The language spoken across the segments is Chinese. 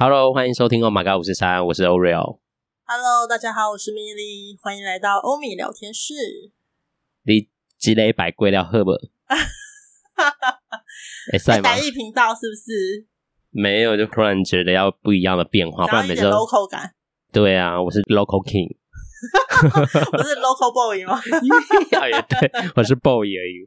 Hello，欢迎收听欧玛嘎五十三，我是 Oreo。Hello，大家好，我是米莉，欢迎来到欧米聊天室。你积累百贵了喝不？哎，在台语频道是不是？没有，就突然觉得要不一样的变化，不然每次 local 感。对啊，我是 local king，我是 local boy 吗？也对，我是 boy 而已。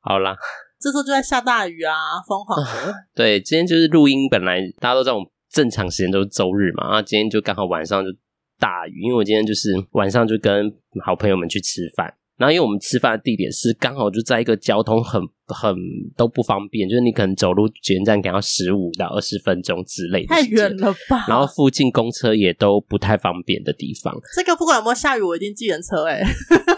好啦，这时候就在下大雨啊，疯狂的。对，今天就是录音，本来大家都知道我们正常时间都是周日嘛，然后今天就刚好晚上就大雨，因为我今天就是晚上就跟好朋友们去吃饭。然后，因为我们吃饭的地点是刚好就在一个交通很很都不方便，就是你可能走路捷运站，可能要十五到二十分钟之类的，太远了吧？然后附近公车也都不太方便的地方。这个不管有没有下雨，我一定计人车哎。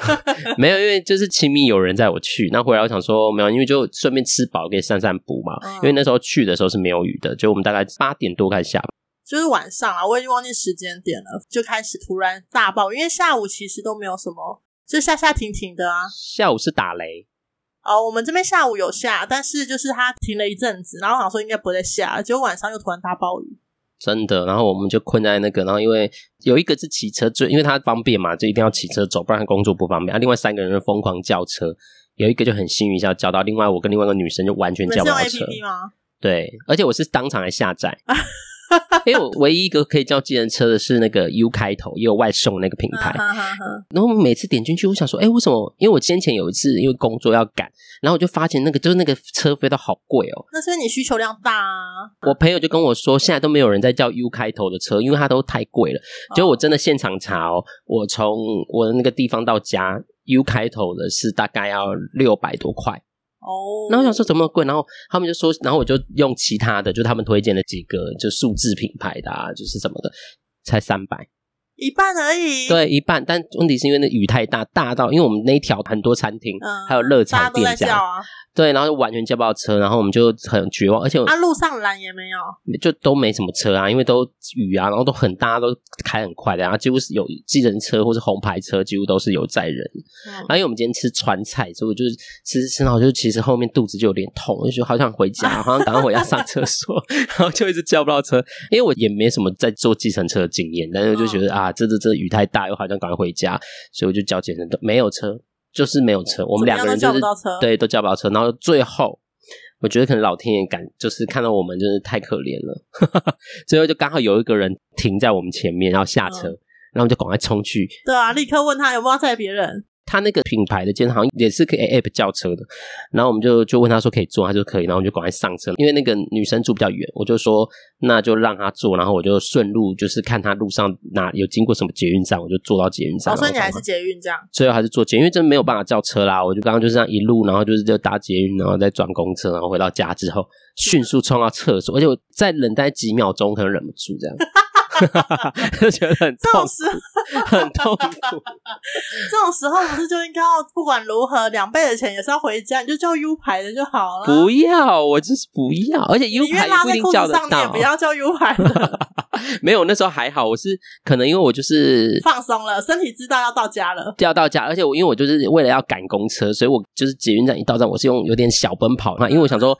没有，因为就是亲密有人载我去，那回来我想说没有，因为就顺便吃饱，可以散散步嘛。嗯、因为那时候去的时候是没有雨的，就我们大概八点多开始下，就是晚上啊，我已经忘记时间点了，就开始突然大暴雨，因为下午其实都没有什么。就下下停停的啊，下午是打雷哦。我们这边下午有下，但是就是它停了一阵子，然后我想说应该不会再下，结果晚上又突然大暴雨，真的。然后我们就困在那个，然后因为有一个是骑车，就因为他方便嘛，就一定要骑车走，不然他工作不方便。啊，另外三个人就疯狂叫车，有一个就很幸运，一下叫到，另外我跟另外一个女生就完全叫不到车。对，而且我是当场还下载。因为我唯一一个可以叫计程车的是那个 U 开头，也有外送那个品牌。然后每次点进去，我想说，哎，为什么？因为我先前有一次因为工作要赶，然后我就发现那个就是那个车费都好贵哦。那是你需求量大啊。我朋友就跟我说，现在都没有人在叫 U 开头的车，因为它都太贵了。结果我真的现场查哦，我从我的那个地方到家，U 开头的是大概要六百多块。哦。然后我想说怎么贵，然后他们就说，然后我就用其他的，就他们推荐的几个，就数字品牌的，啊，就是什么的，才三百，一半而已。对，一半。但问题是因为那雨太大，大到因为我们那一条很多餐厅，嗯，还有热炒店家。对，然后就完全叫不到车，然后我们就很绝望，而且我啊，路上拦也没有，就都没什么车啊，因为都雨啊，然后都很大，都开很快的，然后几乎是有计程车或是红牌车，几乎都是有载人。嗯、然后因为我们今天吃川菜，所以我就是吃吃吃，然后就其实后面肚子就有点痛，就觉得好想回家，好像赶快回家上厕所，然后就一直叫不到车，因为我也没什么在坐计程车的经验，但是就觉得、嗯、啊，这这这雨太大，又好像赶快回家，所以我就叫警车，没有车。就是没有车，我们两个人就是对都叫不到车，然后最后我觉得可能老天爷感就是看到我们真是太可怜了，最后就刚好有一个人停在我们前面，然后下车，嗯、然后我们就赶快冲去，对啊，立刻问他有没有要载别人。他那个品牌的健身好像也是可以 app 叫车的，然后我们就就问他说可以坐，他就可以，然后我们就赶快上车，因为那个女生住比较远，我就说那就让她坐，然后我就顺路就是看她路上哪有经过什么捷运站，我就坐到捷运站。哦，所以你还是捷运这样？最后还是坐捷运，因为真没有办法叫车啦，我就刚刚就是这样一路，然后就是就搭捷运，然后再转公车，然后回到家之后迅速冲到厕所，而且我再冷待几秒钟，可能忍不住这样。就觉得很痛苦，很痛苦。这种时候不是就应该要不管如何两倍的钱也是要回家，你就叫 U 牌的就好了。不要，我就是不要，而且 U 牌不一定叫得到。不要叫 U 牌的。没有，那时候还好，我是可能因为我就是放松了，身体知道要到家了，要到家。而且我因为我就是为了要赶公车，所以我就是捷运站一到站，我是用有点小奔跑嘛，因为我想说。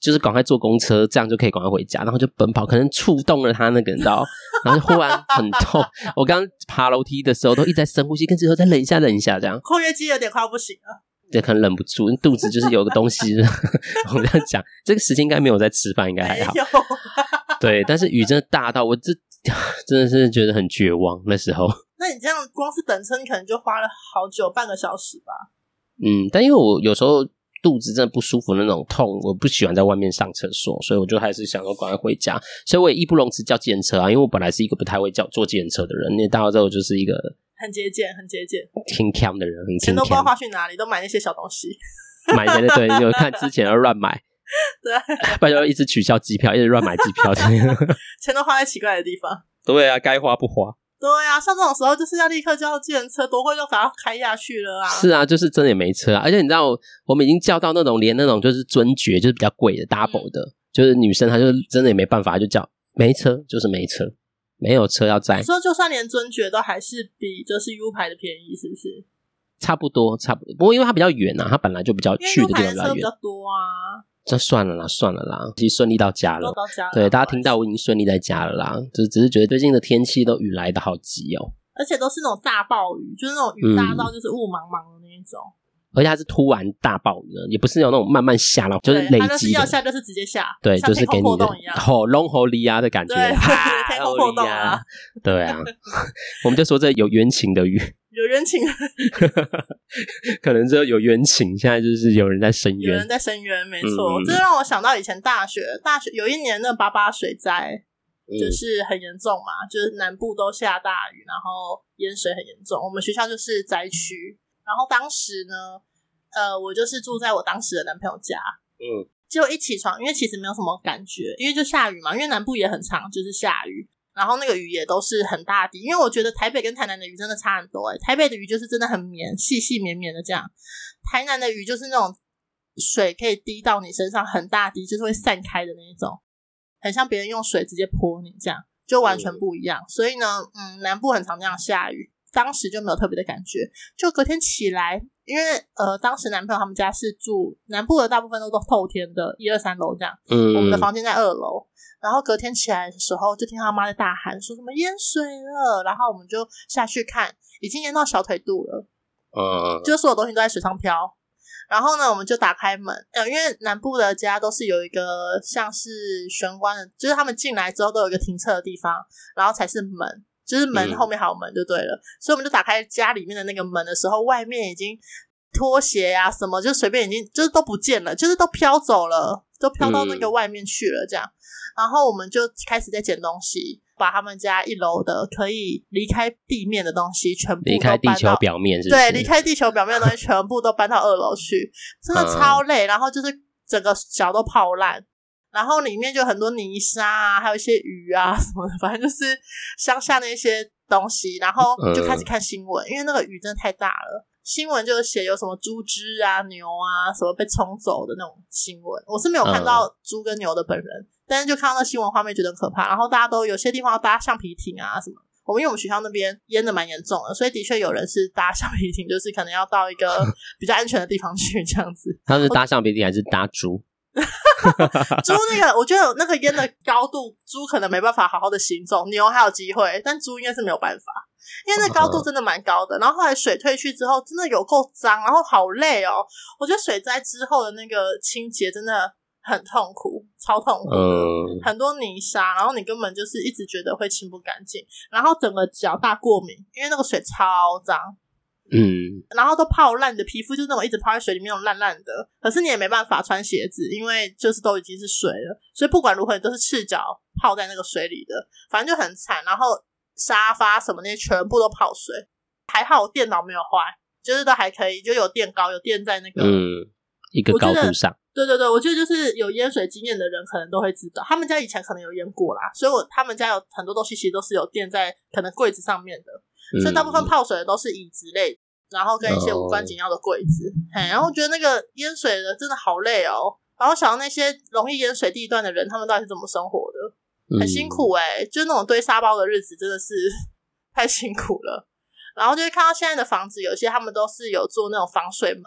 就是赶快坐公车，这样就可以赶快回家，然后就奔跑，可能触动了他那个，你知道，然后就忽然很痛。我刚爬楼梯的时候都一直在深呼吸，跟之后再忍一下，忍一下，这样。括约肌有点快要不行了，对，可能忍不住，肚子就是有个东西。我这样讲，这个时间应该没有在吃饭，应该还好。有对，但是雨真的大到我这真的是觉得很绝望那时候。那你这样光是等车，你可能就花了好久，半个小时吧？嗯，但因为我有时候。肚子真的不舒服那种痛，我不喜欢在外面上厕所，所以我就还是想说赶快回家。所以我也义不容辞叫计程车啊，因为我本来是一个不太会叫坐计程车的人，那到之后就是一个很节俭、很节俭、挺强的人，很钱都不知道花去哪里，都买那些小东西，买的对，对，就看之前要乱买，对，不然就一直取消机票，一直乱买机票，钱都花在奇怪的地方。对啊，该花不花。对啊，像这种时候就是要立刻叫计程车，多会就把它开下去了啊！是啊，就是真的也没车啊，而且你知道，我们已经叫到那种连那种就是尊爵，就是比较贵的 double 的，嗯、就是女生她就真的也没办法，就叫没车，就是没车，没有车要载。你说就算连尊爵都还是比就是 U 牌的便宜，是不是？差不多，差不多。不过因为它比较远啊，它本来就比较去的地方比较远，比较多啊。这算了啦，算了啦，其实顺利到家了。到家了。对，大家听到我已经顺利在家了啦，就只是觉得最近的天气都雨来的好急哦，而且都是那种大暴雨，就是那种雨大到就是雾茫茫的那一种。嗯而且它是突然大暴雨的，也不是有那种慢慢下了，就是累积的。要下就是直接下，对，就是给你的吼龙吼利亚的感觉，对，天空破洞啊，对啊，我们就说这有冤情的雨，有冤情，可能就有冤情。现在就是有人在申冤，有人在申冤，没错。这让我想到以前大学，大学有一年那八八水灾就是很严重嘛，就是南部都下大雨，然后淹水很严重。我们学校就是灾区。然后当时呢，呃，我就是住在我当时的男朋友家，嗯，就一起床，因为其实没有什么感觉，因为就下雨嘛，因为南部也很长，就是下雨，然后那个雨也都是很大的，因为我觉得台北跟台南的雨真的差很多，诶，台北的雨就是真的很绵，细细绵绵的这样，台南的雨就是那种水可以滴到你身上很大滴，就是会散开的那一种，很像别人用水直接泼你这样，就完全不一样。嗯，所以呢，嗯，南部很常这样下雨。当时就没有特别的感觉，就隔天起来，因为呃，当时男朋友他们家是住南部的，大部分都都透天的，一二三楼这样。嗯，我们的房间在二楼，然后隔天起来的时候，就听他妈在大喊，说什么淹水了，然后我们就下去看，已经淹到小腿肚了。嗯，就所有东西都在水上漂。然后呢，我们就打开门，呃，因为南部的家都是有一个像是玄关的，就是他们进来之后都有一个停车的地方，然后才是门。就是门后面还有门就对了，嗯，所以我们就打开家里面的那个门的时候，外面已经拖鞋啊什么就随便已经就是都不见了，就是都飘走了，都飘到那个外面去了这样。嗯，然后我们就开始在捡东西，把他们家一楼的可以离开地面的东西全部都搬到，离开地球表面是是？对，离开地球表面的东西全部都搬到二楼去，真的超累，嗯。然后就是整个脚都泡烂。然后里面就很多泥沙啊，还有一些鱼啊什么的，反正就是乡下那些东西。然后就开始看新闻，嗯、因为那个雨真的太大了。新闻就写有什么猪只啊、牛啊什么被冲走的那种新闻。我是没有看到猪跟牛的本人，嗯、但是就看到那新闻画面觉得很可怕。然后大家都有些地方要搭橡皮艇啊什么。我们因为我们学校那边淹的蛮严重的，所以的确有人是搭橡皮艇，就是可能要到一个比较安全的地方去这样子。他是搭橡皮艇还是搭猪？猪那个，我觉得那个烟的高度，猪可能没办法好好的行走，牛还有机会，但猪应该是没有办法，因为那高度真的蛮高的。然后后来水退去之后，真的有够脏，然后好累哦。我觉得水灾之后的那个清洁真的很痛苦，超痛苦，很多泥沙，然后你根本就是一直觉得会清不干净，然后整个脚大过敏，因为那个水超脏。嗯，然后都泡烂的皮肤，就是那种一直泡在水里面，那种烂烂的。可是你也没办法穿鞋子，因为就是都已经是水了，所以不管如何，你都是赤脚泡在那个水里的，反正就很惨。然后沙发什么那些全部都泡水，还好我电脑没有坏，就是都还可以，就有垫高，有垫在那个嗯一个高度上。对对对，我觉得就是有淹水经验的人可能都会知道，他们家以前可能有淹过啦，所以我他们家有很多东西其实都是有垫在可能柜子上面的。所以大部分泡水的都是椅子类，然后跟一些无关紧要的柜子。嘿，然后觉得那个淹水的真的好累哦。然后想到那些容易淹水地段的人，他们到底是怎么生活的？很辛苦哎，就是那种堆沙包的日子真的是 太辛苦了。然后就会看到现在的房子，有些他们都是有做那种防水门，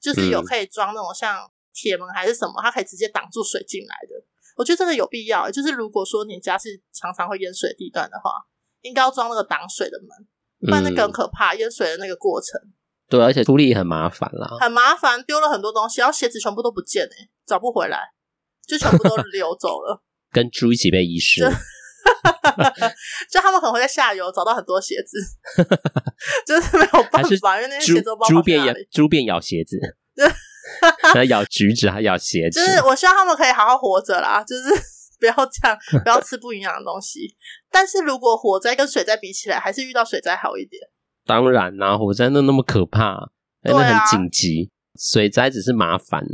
就是有可以装那种像铁门还是什么，它可以直接挡住水进来的。我觉得这个有必要，就是如果说你家是常常会淹水地段的话，应该要装那个挡水的门。不然那个很可怕，淹、嗯、水的那个过程。对，而且处理也很麻烦啦，很麻烦，丢了很多东西，然后鞋子全部都不见哎、欸，找不回来，就全部都 流走了，跟猪一起被遗失。就他们可能会在下游找到很多鞋子，就是没有办法，因为那些鞋子都猪变咬猪变咬鞋子，在咬橘子，还咬鞋子。就是我希望他们可以好好活着啦，就是。不要这样，不要吃不营养的东西。但是如果火灾跟水灾比起来，还是遇到水灾好一点。当然啦、啊，火灾那那么可怕，真的、啊、很紧急。水灾只是麻烦，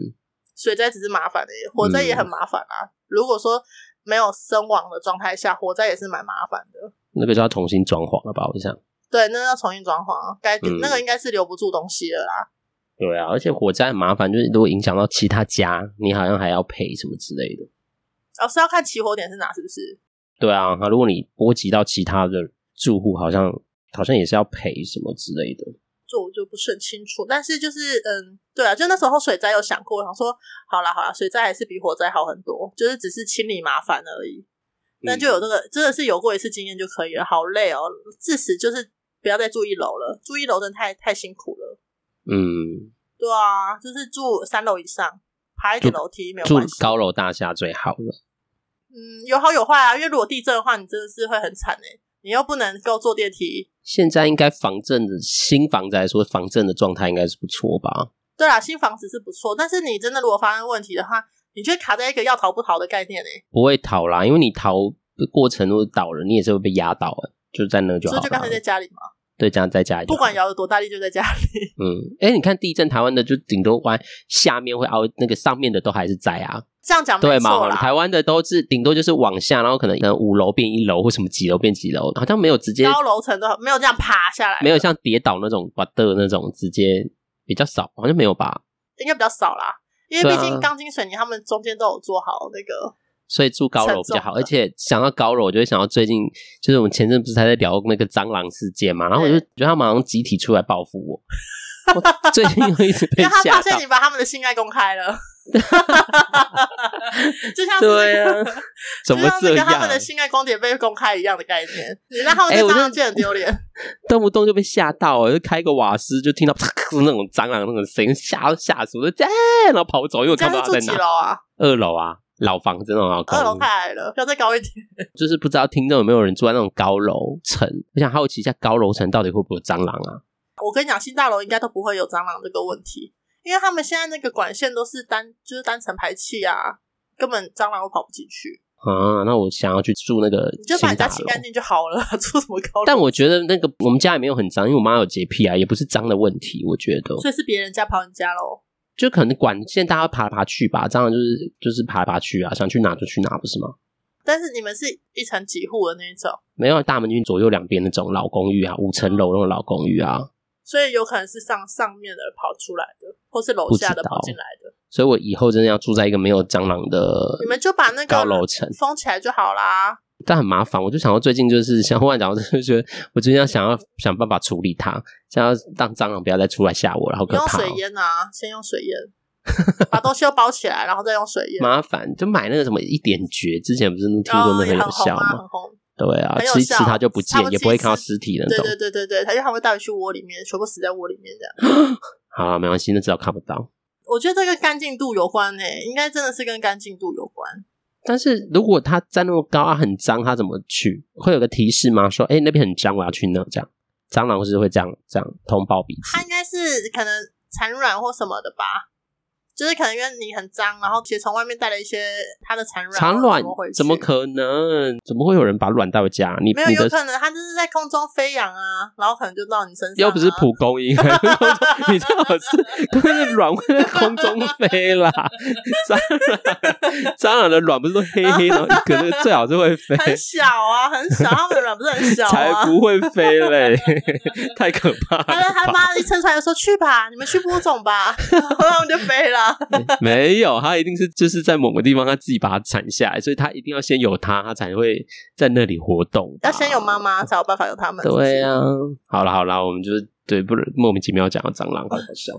水灾只是麻烦的，火灾也很麻烦啊、嗯。如果说没有身亡的状态下，火灾也是蛮麻烦的。那个就要重新装潢了吧？我想。对，那个要重新装潢，该、嗯、那个应该是留不住东西了啦。对啊，而且火灾很麻烦，就是如果影响到其他家，你好像还要赔什么之类的。老、哦、是要看起火点是哪，是不是？对啊，那如果你波及到其他的住户，好像好像也是要赔什么之类的。这我就不是很清楚。但是就是嗯，对啊，就那时候水灾有想过，想说好啦好啦，水灾还是比火灾好很多，就是只是清理麻烦而已。那就有这个，嗯、真的是有过一次经验就可以了。好累哦，至死就是不要再住一楼了，住一楼真的太太辛苦了。嗯，对啊，就是住三楼以上，爬一点楼梯没有关系。住高楼大厦最好了。嗯，有好有坏啊，因为如果地震的话，你真的是会很惨哎，你又不能够坐电梯。现在应该防震的新房子来说，防震的状态应该是不错吧？对啊，新房子是不错，但是你真的如果发生问题的话。你就卡在一个要逃不逃的概念呢？不会逃啦，因为你逃的过程如果倒了，你也是会被压倒的，就在那就好了。所以就干脆在家里嘛。对，这样在家里，不管摇有多大力，就在家里。嗯，哎、欸，你看地震，台湾的就顶多弯下面会凹，那个上面的都还是在啊。这样讲对吗？台湾的都是顶多就是往下，然后可能五楼变一楼，或什么几楼变几楼，好像没有直接高楼层都没有这样爬下来，没有像跌倒那种哇的那种直接比较少，好像没有吧？应该比较少啦。因为毕竟钢筋水泥他们中间都有做好那个，所以住高楼比较好。而且想到高楼，我就会想到最近就是我们前阵不是还在聊那个蟑螂事件嘛，然后我就觉得他马上集体出来报复我。我最近又一直 被吓到，他发现你把他们的性爱公开了。就像对啊，怎么这样？跟他们的性爱光碟被公开一样的概念，你让他们在蟑螂界很丢脸，动不动就被吓到，就开个瓦斯就听到那种蟑螂那种声音，吓吓死我，就然后跑走，因为我看不到他在哪。几楼啊？二楼啊，老房子那种老高。二楼太矮了，要再高一点。就是不知道听众有没有人住在那种高楼层？我想好奇一下，高楼层到底会不会有蟑螂啊？我跟你讲，新大楼应该都不会有蟑螂这个问题。因为他们现在那个管线都是单，就是单层排气啊，根本蟑螂都跑不进去。啊，那我想要去住那个，你就把家清干净就好了，住什么高？但我觉得那个我们家也没有很脏，因为我妈有洁癖啊，也不是脏的问题。我觉得，所以是别人家跑你家喽？就可能管现在大家爬来爬去吧，蟑螂就是就是爬来爬去啊，想去哪就去哪，不是吗？但是你们是一层几户的那一种？没有，大门军左右两边那种老公寓啊，五层楼那种老公寓啊。所以有可能是上上面的跑出来的，或是楼下的跑进来的。所以我以后真的要住在一个没有蟑螂的，你们就把那个高楼层封起来就好啦。但很麻烦，我就想到最近就是想忽然讲，就觉得我最近要想要想办法处理它，想要让蟑螂不要再出来吓我，然后。用水淹啊，先用水淹把东西都包起来，然后再用水淹。麻烦，就买那个什么一点绝，之前不是听说那很有效吗？哦对啊，吃一吃它就不见，也不会看到尸体的那种。对对对对对，它就还会带回去窝里面，全部死在窝里面这样。好啊，没关系，那至少看不到。我觉得这跟干净度有关诶、欸，应该真的是跟干净度有关。但是如果它站那么高啊，很脏，它怎么去？会有个提示吗？说，哎，那边很脏，我要去那这样。蟑螂是会这样这样通报彼此。它应该是可能产卵或什么的吧。就是可能因为你很脏，然后其实从外面带了一些它的产卵。产卵怎么可能？怎么会有人把卵带回家？你没有有可能，它就是在空中飞扬啊，然后可能就到你身上、啊。又不是蒲公英，你最好是那个 卵会在空中飞啦。蟑螂，蟑螂的卵不是都黑黑的，然后一个那个最好是会飞。很小啊，很小，它们的卵不是很小、啊，才不会飞嘞，太可怕了。他妈一撑出来就说去吧，你们去播种吧，然后就飞了。没有，他一定是就是在某个地方，他自己把它产下来，所以他一定要先有它，他才会在那里活动。要先有妈妈，才有办法有他们。对啊，好了好了，我们就是。对，不能莫名其妙讲到蟑螂，好搞笑。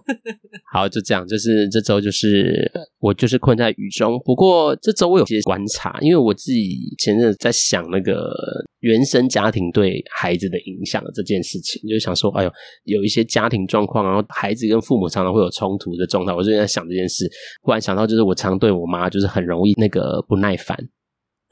好，就这样，就是这周就是我就是困在雨中。不过这周我有些观察，因为我自己前阵在想那个原生家庭对孩子的影响这件事情，就想说，哎呦，有一些家庭状况，然后孩子跟父母常常会有冲突的状态。我最近在想这件事，忽然想到，就是我常对我妈就是很容易那个不耐烦。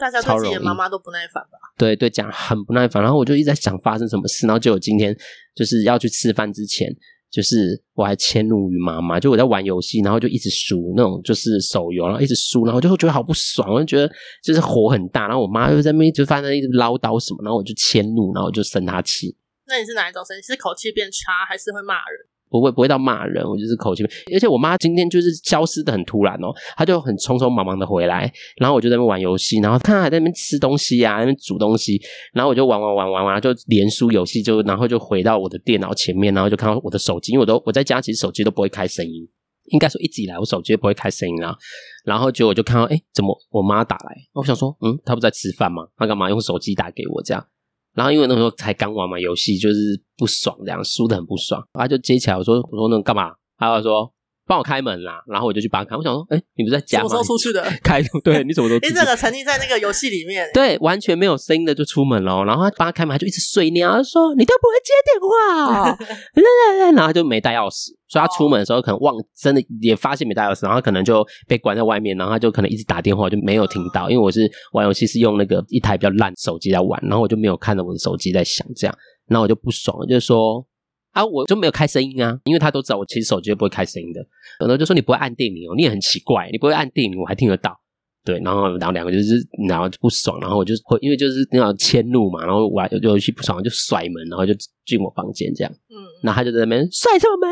大家对自己的妈妈都不耐烦吧？对对，讲很不耐烦。然后我就一直在想发生什么事，然后就有今天就是要去吃饭之前，就是我还迁怒于妈妈，就我在玩游戏，然后就一直输那种就是手游，然后一直输，然后就会觉得好不爽，我就觉得就是火很大。然后我妈又在那边就发生一直唠叨什么，然后我就迁怒，然后我就生她气。那你是哪一种生气？是口气变差，还是会骂人？不会不会到骂人，我就是口气。而且我妈今天就是消失的很突然哦，她就很匆匆忙忙的回来，然后我就在那边玩游戏，然后她还在那边吃东西啊，那边煮东西，然后我就玩玩玩玩玩，就连输游戏，就然后就回到我的电脑前面，然后就看到我的手机，因为我都我在家其实手机都不会开声音，应该说一直以来我手机都不会开声音啊，然后结果我就看到，哎，怎么我妈打来？我想说，嗯，她不在吃饭吗？她干嘛用手机打给我这样？然后因为那时候才刚玩嘛，游戏就是不爽，这样输的很不爽，他就接起来我说我说那干嘛？他就说。帮我开门啦，然后我就去帮他开。我想说，哎、欸，你不是在家吗？什么时候出去的？开，对，你怎么都？你整个沉浸在那个游戏里面，对，完全没有声音的就出门了。然后他帮他开门，他就一直碎念，他说你都不会接电话，然后他就没带钥匙，所以他出门的时候可能忘，真的也发现没带钥匙，然后他可能就被关在外面，然后他就可能一直打电话，就没有听到。因为我是玩游戏是用那个一台比较烂手机在玩，然后我就没有看到我的手机在响，这样，然后我就不爽了，就是说。啊，我就没有开声音啊，因为他都知道我其实手机不会开声音的。然后就说你不会按电铃哦，你也很奇怪，你不会按电铃，我还听得到。对，然后然后两个就是然后就不爽，然后我就会因为就是那种迁怒嘛，然后我有游戏不爽就甩门，然后就进我房间这样。嗯，然后他就在那边甩什么门？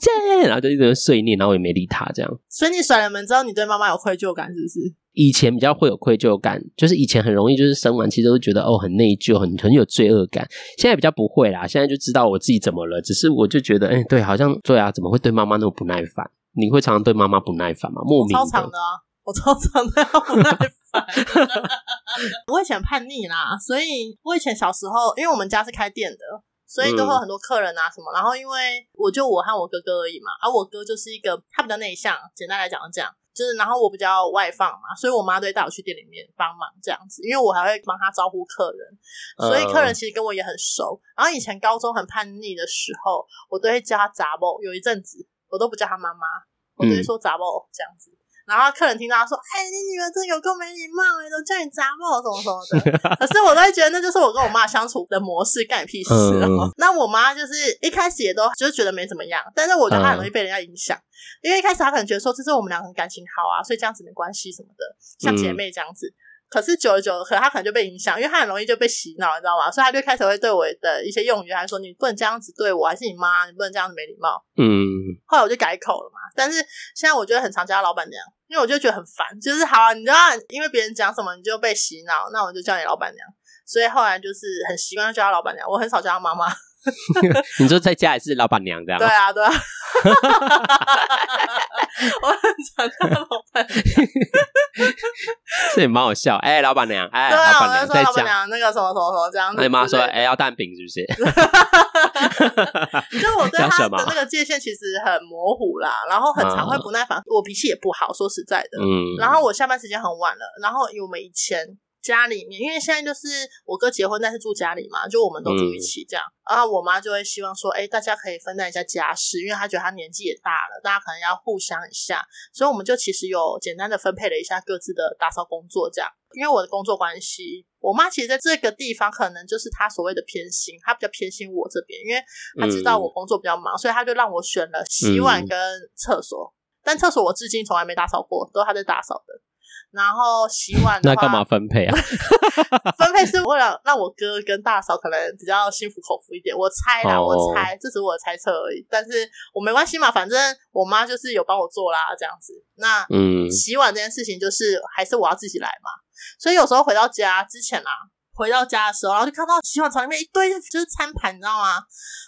这，然后就一直碎念，然后我也没理他这样。所以你甩了门之后，你对妈妈有愧疚感是不是？以前比较会有愧疚感，就是以前很容易就是生完其实都觉得哦很内疚，很很有罪恶感。现在比较不会啦，现在就知道我自己怎么了。只是我就觉得，哎、欸，对，好像对啊，怎么会对妈妈那么不耐烦？你会常常对妈妈不耐烦吗？莫名的。超长的啊，我超常的不耐烦。我以前叛逆啦，所以我以前小时候，因为我们家是开店的，所以都会有很多客人啊什么。嗯、然后因为我就我和我哥哥而已嘛，而、啊、我哥就是一个他比较内向，简单来讲是这样。就是，然后我比较外放嘛，所以我妈都会带我去店里面帮忙这样子，因为我还会帮她招呼客人，所以客人其实跟我也很熟。然后以前高中很叛逆的时候，我都会叫她杂某，有一阵子我都不叫她妈妈，我都会说杂某这样子。然后客人听到他说：“哎、欸，你女儿真有够没礼貌哎，都叫你杂毛什么什么的。”可是我都会觉得那就是我跟我妈相处的模式，干你屁事。嗯、那我妈就是一开始也都就是觉得没怎么样，但是我觉得她很容易被人家影响，嗯、因为一开始她可能觉得说这是我们两个人感情好啊，所以这样子没关系什么的，像姐妹这样子。嗯可是久了久了，可能他可能就被影响，因为他很容易就被洗脑，你知道吗？所以他就开始会对我的一些用语，还说你不能这样子对我，还是你妈，你不能这样子没礼貌。嗯。后来我就改口了嘛，但是现在我觉得很常叫他老板娘，因为我就觉得很烦，就是好啊，你知道，因为别人讲什么你就被洗脑，那我就叫你老板娘。所以后来就是很习惯叫他老板娘，我很少叫他妈妈。你说在家也是老板娘这样？对啊，对啊。我很常叫他老板娘。这也蛮好笑，哎、欸，老板娘，哎、欸，对啊，老板娘在讲那个什么什么什么这样子。那你妈说，哎、欸，要蛋饼是不是？就我对他的那个界限其实很模糊啦，然后很常会不耐烦，我脾气也不好，说实在的。嗯。然后我下班时间很晚了，然后我们以前。家里面，因为现在就是我哥结婚，但是住家里嘛，就我们都住一起这样。嗯、然后我妈就会希望说，哎、欸，大家可以分担一下家事，因为她觉得她年纪也大了，大家可能要互相一下。所以我们就其实有简单的分配了一下各自的打扫工作，这样。因为我的工作关系，我妈其实在这个地方可能就是她所谓的偏心，她比较偏心我这边，因为她知道我工作比较忙，嗯、所以她就让我选了洗碗跟厕所。嗯、但厕所我至今从来没打扫过，都是她在打扫的。然后洗碗，那干嘛分配啊？分配是为了让我哥跟大嫂可能比较心服口服一点。我猜啦，我猜，这只是我的猜测而已。但是我没关系嘛，反正我妈就是有帮我做啦，这样子。那嗯，洗碗这件事情就是还是我要自己来嘛。所以有时候回到家之前啊，回到家的时候，然后就看到洗碗槽里面一堆就是餐盘，你知道吗？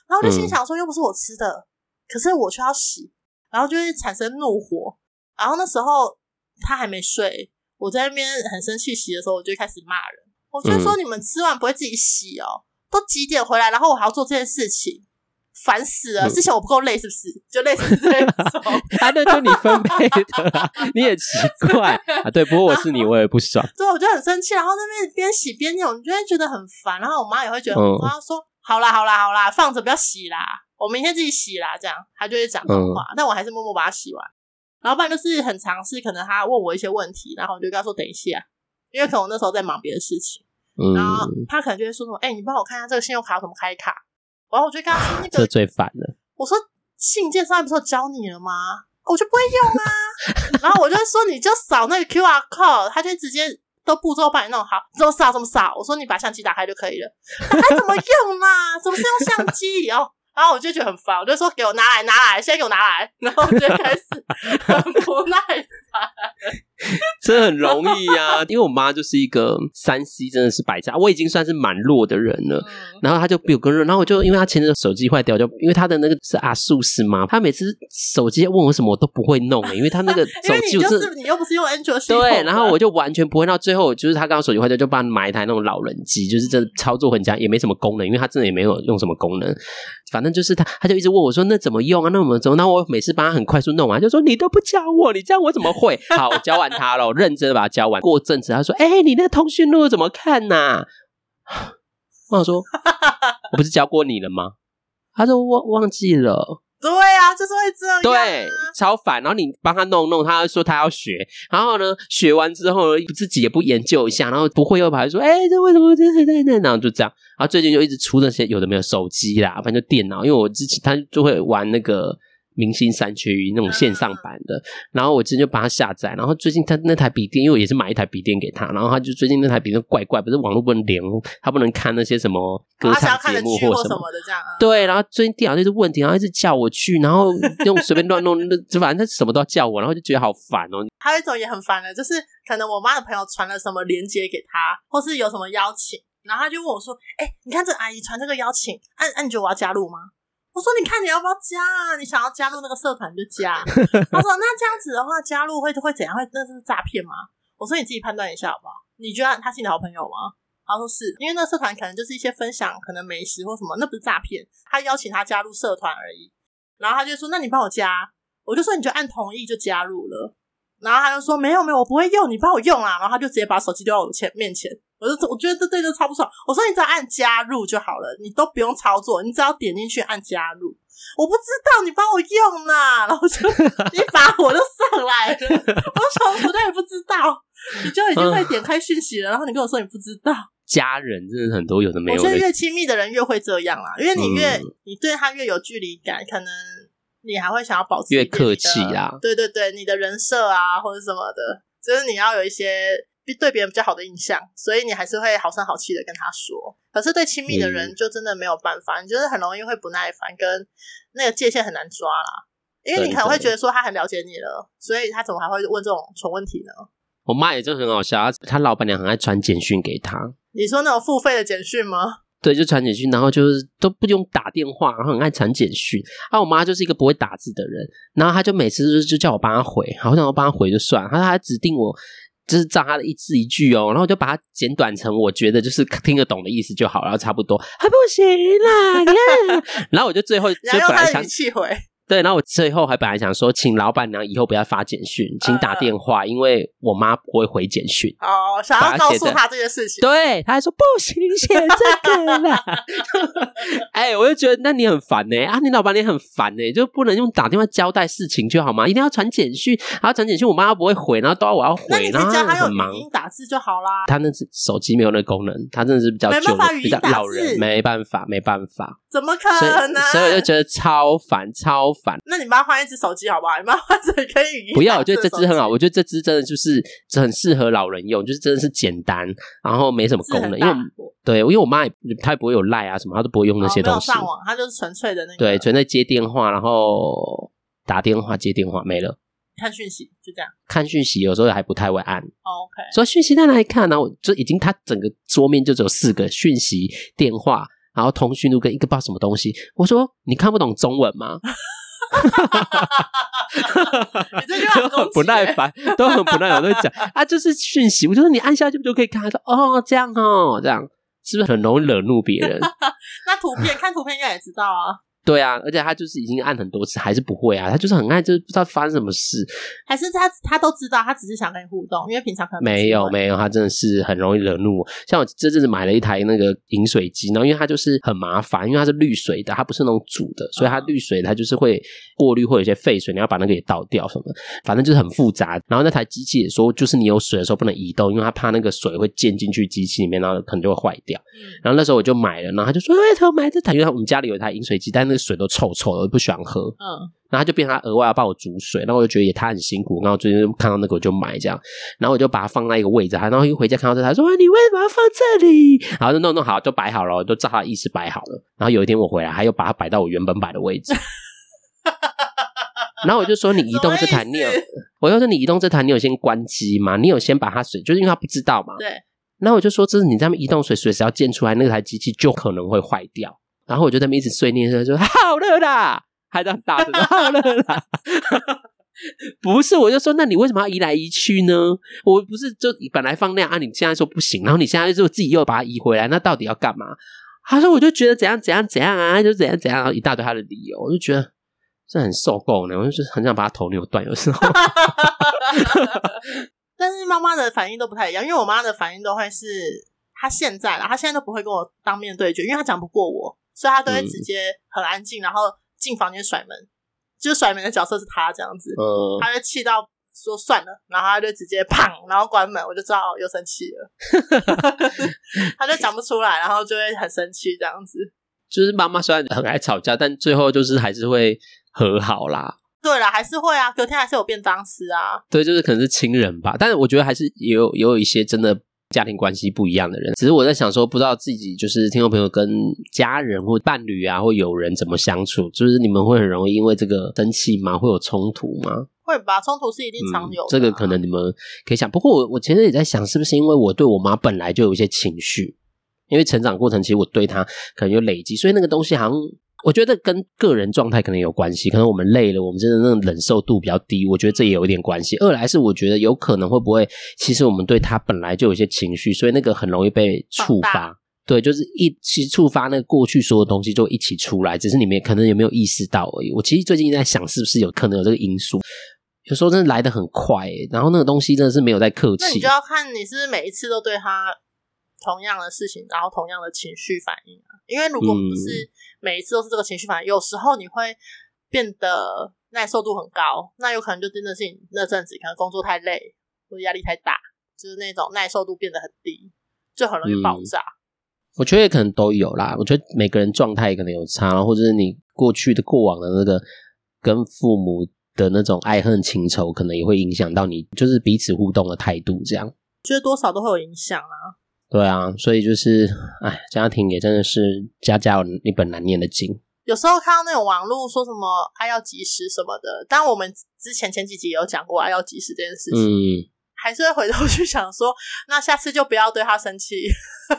然后就心想说，又不是我吃的，可是我却要洗，然后就会产生怒火。然后那时候他还没睡。我在那边很生气洗的时候，我就开始骂人。我就说：“你们吃完不会自己洗哦？都几点回来，然后我还要做这件事情，烦死了！之前我不够累是不是？就累死这种。他 那就你分配的，你也奇怪 啊。对，不过我是你，我也不爽。对，我就很生气。然后那边边洗边用，你就会觉得很烦。然后我妈也会觉得很烦，她说：“好啦，好啦，好啦，放着不要洗啦，我明天自己洗啦。”这样，她就会讲这话。但我还是默默把它洗完。老板就是很尝试，可能他问我一些问题，然后我就跟他说等一下，因为可能我那时候在忙别的事情，嗯、然后他可能就会说什么，哎、欸，你帮我看一下这个信用卡要怎么开卡，然后我就跟他说那个，这最烦了。我说信件上面不是有教你了吗？我就不会用啊，然后我就说你就扫那个 QR code，他就直接都步骤帮你弄好，怎么扫怎么扫。我说你把相机打开就可以了，他还怎么用啊？怎么是用相机？哦。然后我就觉得很烦，我就说给我拿来拿来，现在给我拿来，然后就开始很不耐烦。这很容易呀、啊，因为我妈就是一个三 C 真的是百家，我已经算是蛮弱的人了。嗯、然后她就比我更弱，然后我就因为她前阵手机坏掉，就因为她的那个是 ASUS 嘛，她每次手机问我什么我都不会弄、欸，因为她那个 手机就是，是你又不是用安卓系统，对，然后我就完全不会。到最后就是她刚刚手机坏掉，就帮她买一台那种老人机，就是这操作很简，也没什么功能，因为她真的也没有用什么功能。反正就是她，她就一直问我说：“那怎么用啊？那怎么走？”那我每次帮她很快速弄完，就说：“你都不教我，你这样我怎么会？”好，我教完她了，我认真的把它教完。过阵子，他说：“哎、欸，你那个通讯录怎么看呐、啊？”我想说：“我不是教过你了吗？”他说：“我忘记了。”对、啊，就是会这样、啊。对，超烦。然后你帮他弄弄，他说他要学，然后呢，学完之后自己也不研究一下，然后不会又跑来说：“哎，这为什么这这这？”然后就这样。然后最近就一直出那些有的没有手机啦，反正就电脑，因为我之前他就会玩那个。明星三缺一那种线上版的，然后我之前就把它下载，然后最近他那台笔电，因为我也是买一台笔电给他，然后他就最近那台笔电怪怪，不是网络不能连，他不能看那些什么歌唱节目或什么的这样。对，然后最近电脑就是问题，然后一直叫我去，然后用随便乱弄，就反正他什么都要叫我，然后就觉得好烦哦。还有一种也很烦的，就是可能我妈的朋友传了什么链接给他，或是有什么邀请，然后他就问我说：“哎，你看这阿姨传这个邀请，按按你觉得我要加入吗？”我说：“你看你要不要加啊？你想要加入那个社团就加。”他说：“那这样子的话，加入会会怎样？会那是诈骗吗？”我说：“你自己判断一下好不好？你觉得他是你的好朋友吗？”他说：“是，因为那个社团可能就是一些分享，可能美食或什么，那不是诈骗。他邀请他加入社团而已。然后他就说：‘那你帮我加。’我就说：‘你就按同意就加入了。’然后他就说：‘没有没有，我不会用，你帮我用啊。’然后他就直接把手机丢到我前面前。”我就我觉得这对就超不爽。我说，你只要按加入就好了，你都不用操作，你只要点进去按加入。我不知道，你帮我用呐，然后就 一把火就上来了。我说我当也不知道，你就已经会点开讯息了，然后你跟我说你不知道。家人真的很多，有的没有的。我觉得越亲密的人越会这样啦，因为你越、嗯、你对他越有距离感，可能你还会想要保持越客气啊。对对对，你的人设啊或者什么的，就是你要有一些。对别人比较好的印象，所以你还是会好声好气的跟他说。可是对亲密的人，就真的没有办法，嗯、你就是很容易会不耐烦，跟那个界限很难抓啦。因为你可能会觉得说他很了解你了，所以他怎么还会问这种蠢问题呢？我妈也就很好笑，她老板娘很爱传简讯给她。你说那种付费的简讯吗？对，就传简讯，然后就是都不用打电话，然后很爱传简讯。啊，我妈就是一个不会打字的人，然后她就每次就就叫我帮她回，好像我帮她回就算，她还指定我。就是照他的一字一句哦，然后我就把它简短成我觉得就是听得懂的意思就好，然后差不多还不行啦，你看，然后我就最后就本来想气回。对，然后我最后还本来想说，请老板娘以后不要发简讯，请打电话，呃、因为我妈不会回简讯。哦，想要告诉她这件事情。对，她还说不行，写这个啦。哎、欸，我就觉得那你很烦呢、欸、啊，你老板你很烦呢、欸，就不能用打电话交代事情就好吗？一定要传简讯，然后传简讯我妈又不会回，然后都要我要回，然后很忙。语音打字就好啦。她那是手机没有那功能，她真的是比较旧的，比较老人，没办法，没办法。怎么可能？所以我就觉得超烦，超烦。那你妈换一只手机好不好？你妈换只可以语音。不要，我觉得这只很好。我觉得这只真的就是很适合老人用，就是真的是简单，然后没什么功能。因为对，因为我妈也她也不会有赖啊什么，她都不会用那些东西。哦、上网，她就是纯粹的那个。对，纯粹接电话，然后打电话接电话没了。看讯息就这样。看讯息有时候还不太会按。哦、OK。所以讯息在哪里看呢？我就已经它整个桌面就只有四个讯息、电话。然后通讯录跟一个不知道什么东西，我说你看不懂中文吗？你这句话很不耐烦，都很不耐烦，都会讲啊，就是讯息。我就说你按下去不就可以看？他说哦，这样哦，这样是不是很容易惹怒别人？那图片看图片应该也知道啊。对啊，而且他就是已经按很多次，还是不会啊。他就是很爱，就是不知道发生什么事。还是他他都知道，他只是想跟你互动，因为平常可能没有没有，他真的是很容易惹怒。像我这阵子买了一台那个饮水机，然后因为它就是很麻烦，因为它是滤水的，它不是那种煮的，所以它滤水它就是会过滤，会有一些废水，你要把那个也倒掉什么，反正就是很复杂。然后那台机器也说，就是你有水的时候不能移动，因为它怕那个水会溅进去机器里面，然后可能就会坏掉。然后那时候我就买了，然后他就说：“哎，他买这台，因为我们家里有一台饮水机，但那个水都臭臭的。”我不喜欢喝，嗯，然后他就变成他额外要帮我煮水，然后我就觉得也他很辛苦，然后最近看到那个我就买这样，然后我就把它放在一个位置，然后一回家看到这台，他说：“你为什么要放这里？”然后就弄弄好，就摆好了，就照他的意思摆好了。然后有一天我回来，他又把它摆到我原本摆的位置。然后我就说，你移动这台，你有，我就说你移动这台，你有先关机吗？你有先把它水，就是因为他不知道嘛。对。然后我就说，这是你这样移动水，随时要溅出来，那台机器就可能会坏掉。然后我就在那边一直碎念说，说好热啦，还在打着，好热啦。不是，我就说，那你为什么要移来移去呢？我不是就本来放那啊，你现在说不行，然后你现在就自己又把它移回来，那到底要干嘛？他说，我就觉得怎样怎样怎样啊，就怎样怎样，一大堆他的理由，我就觉得这很受够呢，我就是很想把他头扭断，有时候。但是妈妈的反应都不太一样，因为我妈的反应都会是，她现在啦，她现在都不会跟我当面对决，因为她讲不过我，所以他都会直接很安静，然后进房间甩门。就是甩门的角色是他这样子，嗯，他就气到说算了，然后他就直接砰，然后关门，我就知道又生气了，他就讲不出来，然后就会很生气这样子。就是妈妈虽然很爱吵架，但最后就是还是会和好啦。对啦，还是会啊，隔天还是有便当吃啊。对，就是可能是亲人吧，但是我觉得还是也有也有一些真的。家庭关系不一样的人，只是我在想说，不知道自己就是听众朋友跟家人或伴侣啊，或友人怎么相处，就是你们会很容易因为这个生气吗？会有冲突吗？会吧，冲突是一定常有的、啊嗯。这个可能你们可以想。不过我我其实也在想，是不是因为我对我妈本来就有一些情绪，因为成长过程其实我对她可能有累积，所以那个东西好像。我觉得跟个人状态可能有关系，可能我们累了，我们真的那种忍受度比较低。我觉得这也有一点关系。二来是我觉得有可能会不会，其实我们对他本来就有一些情绪，所以那个很容易被触发。对，就是一起触发那个过去所有东西就一起出来，只是你们可能有没有意识到而已。我其实最近在想，是不是有可能有这个因素？有时候真的来的很快，然后那个东西真的是没有在客气。那你就要看你是不是每一次都对他同样的事情，然后同样的情绪反应啊。因为如果不是。每一次都是这个情绪反应，有时候你会变得耐受度很高，那有可能就真的是你那阵子可能工作太累或压力太大，就是那种耐受度变得很低，就很容易爆炸。嗯，我觉得也可能都有啦，我觉得每个人状态可能有差，或者是你过去的过往的那个跟父母的那种爱恨情仇，可能也会影响到你，就是彼此互动的态度这样。觉得多少都会有影响啊。对啊，所以就是，哎，家庭也真的是家家有一本难念的经。有时候看到那种网络说什么“爱要及时”什么的，当我们之前前几集也有讲过“爱要及时”这件事情，嗯，还是会回头去想说，那下次就不要对他生气。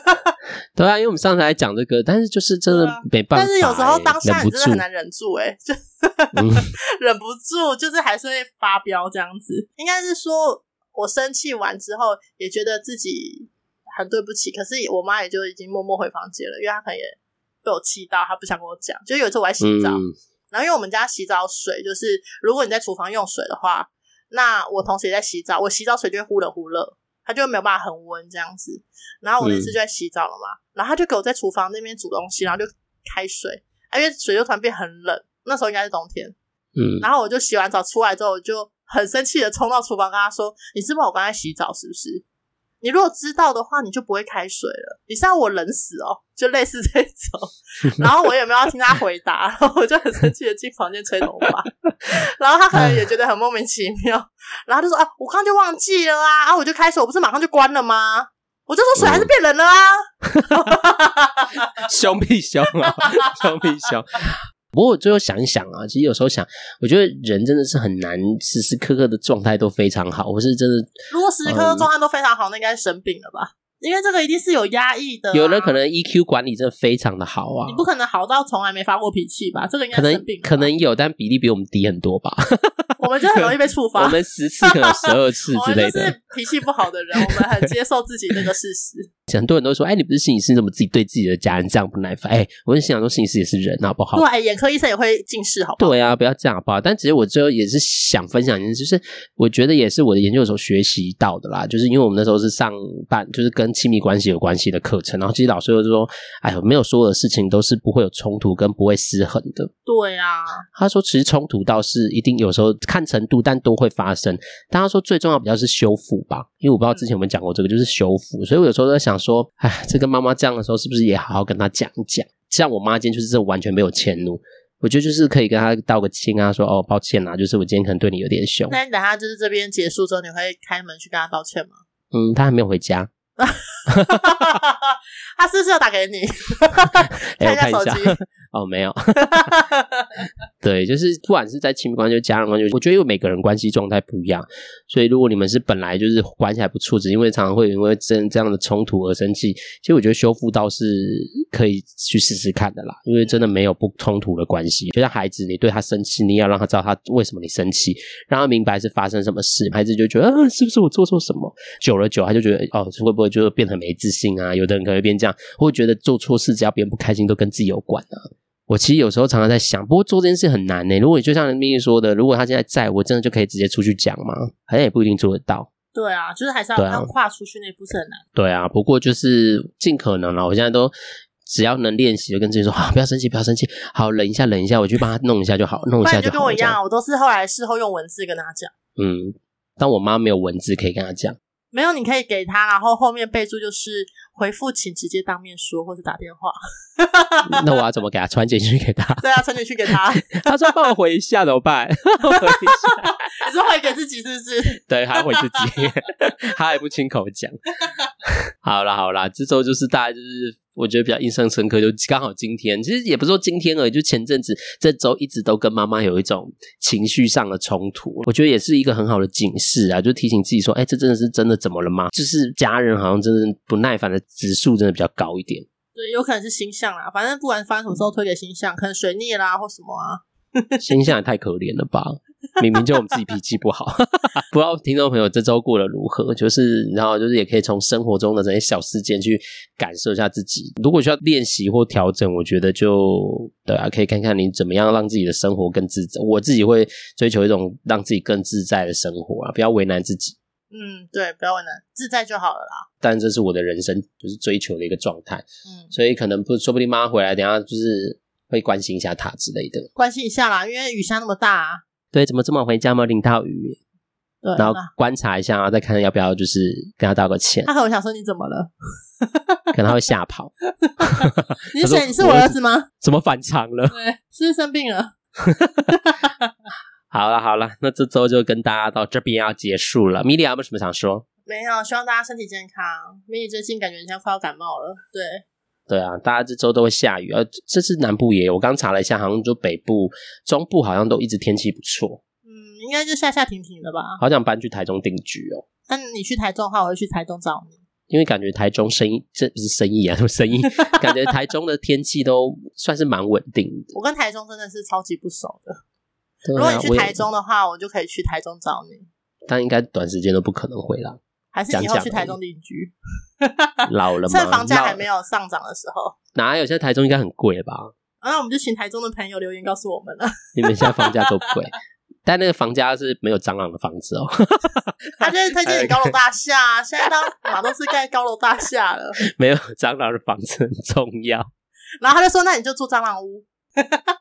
对啊，因为我们上次还讲这个，但是就是真的没办法，欸，但是有时候当下你真的很难忍住，欸，哎，就 忍不住，就是还是会发飙这样子。应该是说我生气完之后，也觉得自己。很对不起，可是我妈也就已经默默回房间了，因为她可能也被我气到，她不想跟我讲。就有一次我在洗澡，嗯、然后因为我们家洗澡水就是，如果你在厨房用水的话，那我同时也在洗澡，我洗澡水就会忽冷忽热，它就没有办法恒温这样子。然后我那次就在洗澡了嘛，嗯、然后他就给我在厨房那边煮东西，然后就开水，因为水就突然变很冷，那时候应该是冬天。嗯，然后我就洗完澡出来之后，我就很生气的冲到厨房跟他说：“你是不是我刚才洗澡是不是？”你如果知道的话，你就不会开水了。你是要我冷死哦，就类似这种。然后我也没有要听他回答，然后我就很生气的进房间吹头发。然后他可能也觉得很莫名其妙，然后就说：“啊，我刚刚就忘记了啊！”啊，我就开水，我不是马上就关了吗？我就说水还是变冷了啊！凶屁凶啊，凶屁凶。不过我最后想一想啊，其实有时候想，我觉得人真的是很难时时刻刻的状态都非常好。我是真的，如果时时刻刻状态都非常好，嗯、那应该是生病了吧？因为这个一定是有压抑的、啊。有人可能 EQ 管理真的非常的好啊，你不可能好到从来没发过脾气吧？这个应该生病可能可能有，但比例比我们低很多吧。我们就很容易被触发，我们十次可能十二次 之类的。是脾气不好的人，我们很接受自己这个事实。很多人都说：“哎，你不是心理师，怎么自己对自己的家人这样不耐烦？”哎，我就心想说，心理师也是人，好不好？对，眼科医生也会近视，好不好？对啊，不要这样，好不好？但其实我最后也是想分享一件事，就是我觉得也是我的研究所学习到的啦。就是因为我们那时候是上班，就是跟亲密关系有关系的课程，然后其实老师就说：“哎呦，没有所有的事情都是不会有冲突跟不会失衡的。”对啊，他说其实冲突倒是一定有时候看程度，但都会发生。但他说最重要比较是修复吧，因为我不知道之前有没有讲过这个，就是修复。所以我有时候在想说，哎。这跟妈妈这样的时候，是不是也好好跟她讲一讲？像我妈今天就是这完全没有迁怒，我觉得就是可以跟她道个歉啊，说哦抱歉啊，就是我今天可能对你有点凶。那你等下就是这边结束之后，你会开门去跟她道歉吗？嗯，她还没有回家。他是不是要打给你？欸、看一下手机哦，没有。对，就是不管是在亲密关系、家人关系，我觉得因为每个人关系状态不一样，所以如果你们是本来就是关系还不错，只因为常常会因为这这样的冲突而生气，其实我觉得修复倒是可以去试试看的啦。因为真的没有不冲突的关系，就像孩子，你对他生气，你要让他知道他为什么你生气，让他明白是发生什么事，孩子就觉得啊，是不是我做错什么？久了久，他就觉得哦，会不会就变得没自信啊？有的人可能会变这样，会觉得做错事只要别人不开心都跟自己有关啊。我其实有时候常常在想，不过做这件事很难呢、欸。如果你就像咪咪说的，如果他现在在，我真的就可以直接出去讲吗？好像也不一定做得到。对啊，就是还是要能跨出去那步是很难。对啊，不过就是尽可能了。我现在都只要能练习，就跟自己说：好，不要生气，不要生气，好，忍一下，忍一下，我去帮他弄一下就好，弄一下就好。就跟我一样，我都是后来事后用文字跟他讲。嗯，但我妈没有文字可以跟他讲。没有，你可以给他，然后后面备注就是回复，请直接当面说或者打电话。那我要怎么给他传简讯给他？对啊，传简讯给他。他说帮我回一下怎么办？回一下，你说回给自己是不是？对，还要回自己，他还不亲口讲。好啦好啦，这周就是大概就是。我觉得比较印象深刻，就刚好今天，其实也不是说今天而已，就前阵子这周一直都跟妈妈有一种情绪上的冲突，我觉得也是一个很好的警示啊，就提醒自己说，哎，这真的是真的怎么了吗？就是家人好像真的不耐烦的指数真的比较高一点。对，有可能是星象啦，反正不管发生什么时候推给星象，可能水逆啦或什么啊，星象也太可怜了吧。明明就我们自己脾气不好，不知道听众朋友这周过得如何？就是然后就是也可以从生活中的这些小事件去感受一下自己。如果需要练习或调整，我觉得就对啊，可以看看你怎么样让自己的生活更自在。我自己会追求一种让自己更自在的生活啊，不要为难自己。嗯，对，不要为难，自在就好了啦。但这是我的人生就是追求的一个状态。嗯，所以可能不说不定妈妈回来，等下就是会关心一下她之类的。关心一下啦，因为雨下那么大啊。对，怎么这么回家没有淋到雨？对，然后观察一下，然后再看要不要就是跟他道个歉。他可能想说你怎么了？可能他会吓跑。你是谁？你是我儿子吗？怎么反常了？对，是不是生病了？好了好了，那这周就跟大家到这边要结束了。米莉有没有什么想说？没有，希望大家身体健康。米莉最近感觉像快要感冒了。对。对啊，大家这周都会下雨，呃，这次南部也有，我刚查了一下，好像就北部、中部好像都一直天气不错。嗯，应该就下下停停的吧。好想搬去台中定居哦。那你去台中的话，我会去台中找你。因为感觉台中生意，这不是生意啊，什 么生意？感觉台中的天气都算是蛮稳定的。我跟台中真的是超级不熟的。啊、如果你去台中的话，我，我就可以去台中找你。但应该短时间都不可能回来。还是以后去台中定居，老了吗？趁房价还没有上涨的时候，哪有？现在台中应该很贵吧？那、啊、我们就请台中的朋友留言告诉我们了。你们现在房价都贵，但那个房价是没有蟑螂的房子哦。他就是推荐你高楼大厦，现在当马都是盖高楼大厦了，没有蟑螂的房子很重要。然后他就说：“那你就住蟑螂屋。”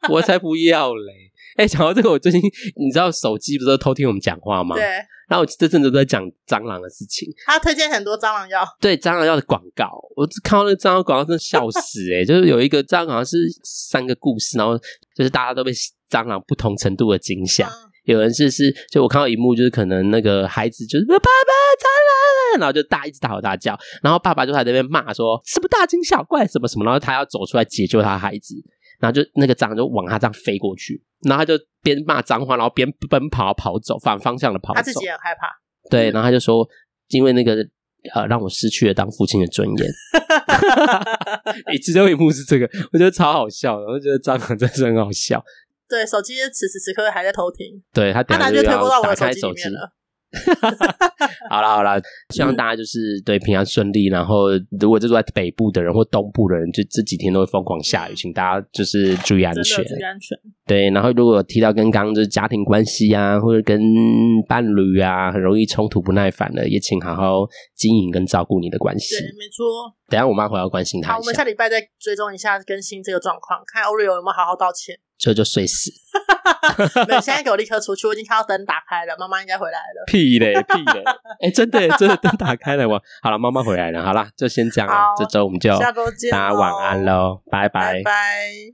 我才不要嘞！哎、欸，讲到这个，我最近你知道手机不是都偷听我们讲话吗？对。然后我这阵子都在讲蟑螂的事情，他推荐很多蟑螂药，对蟑螂药的广告，我看到那个蟑螂广告真的笑死诶、欸、就是有一个蟑螂好像是三个故事，然后就是大家都被蟑螂不同程度的惊吓，嗯、有人是是就我看到一幕就是可能那个孩子就是爸爸蟑螂，然后就大一直大吼大叫，然后爸爸就在那边骂说什么大惊小怪什么什么，然后他要走出来解救他孩子。然后就那个蟑螂就往他这样飞过去，然后他就边骂脏话，然后边奔跑跑走，反方向的跑走。他自己很害怕。对，然后他就说，因为那个呃，让我失去了当父亲的尊严。你知道一幕是这个，我觉得超好笑的，我觉得蟑螂真是很好笑。对，手机此时此刻还在偷听。对，他他拿就要打开手机里面了。好了好了，希望大家就是对平安顺利。然后，如果就住在北部的人或东部的人，就这几天都会疯狂下雨，请大家就是注意安全，注意安全。对，然后如果提到跟刚刚就是家庭关系啊，或者跟伴侣啊，很容易冲突不耐烦的，也请好好经营跟照顾你的关系。对，没错。等下我妈回来关心他。好，我们下礼拜再追踪一下更新这个状况，看 Oreo 有没有好好道歉。这就睡死。没有，现在给我立刻出去，我已经看到灯打开了，妈妈应该回来了。屁嘞，屁嘞！哎、欸，真的，真的灯打开了，我好了，妈妈回来了，好了，就先这样了，这周我们就下周见，大家晚安喽，拜拜，拜拜。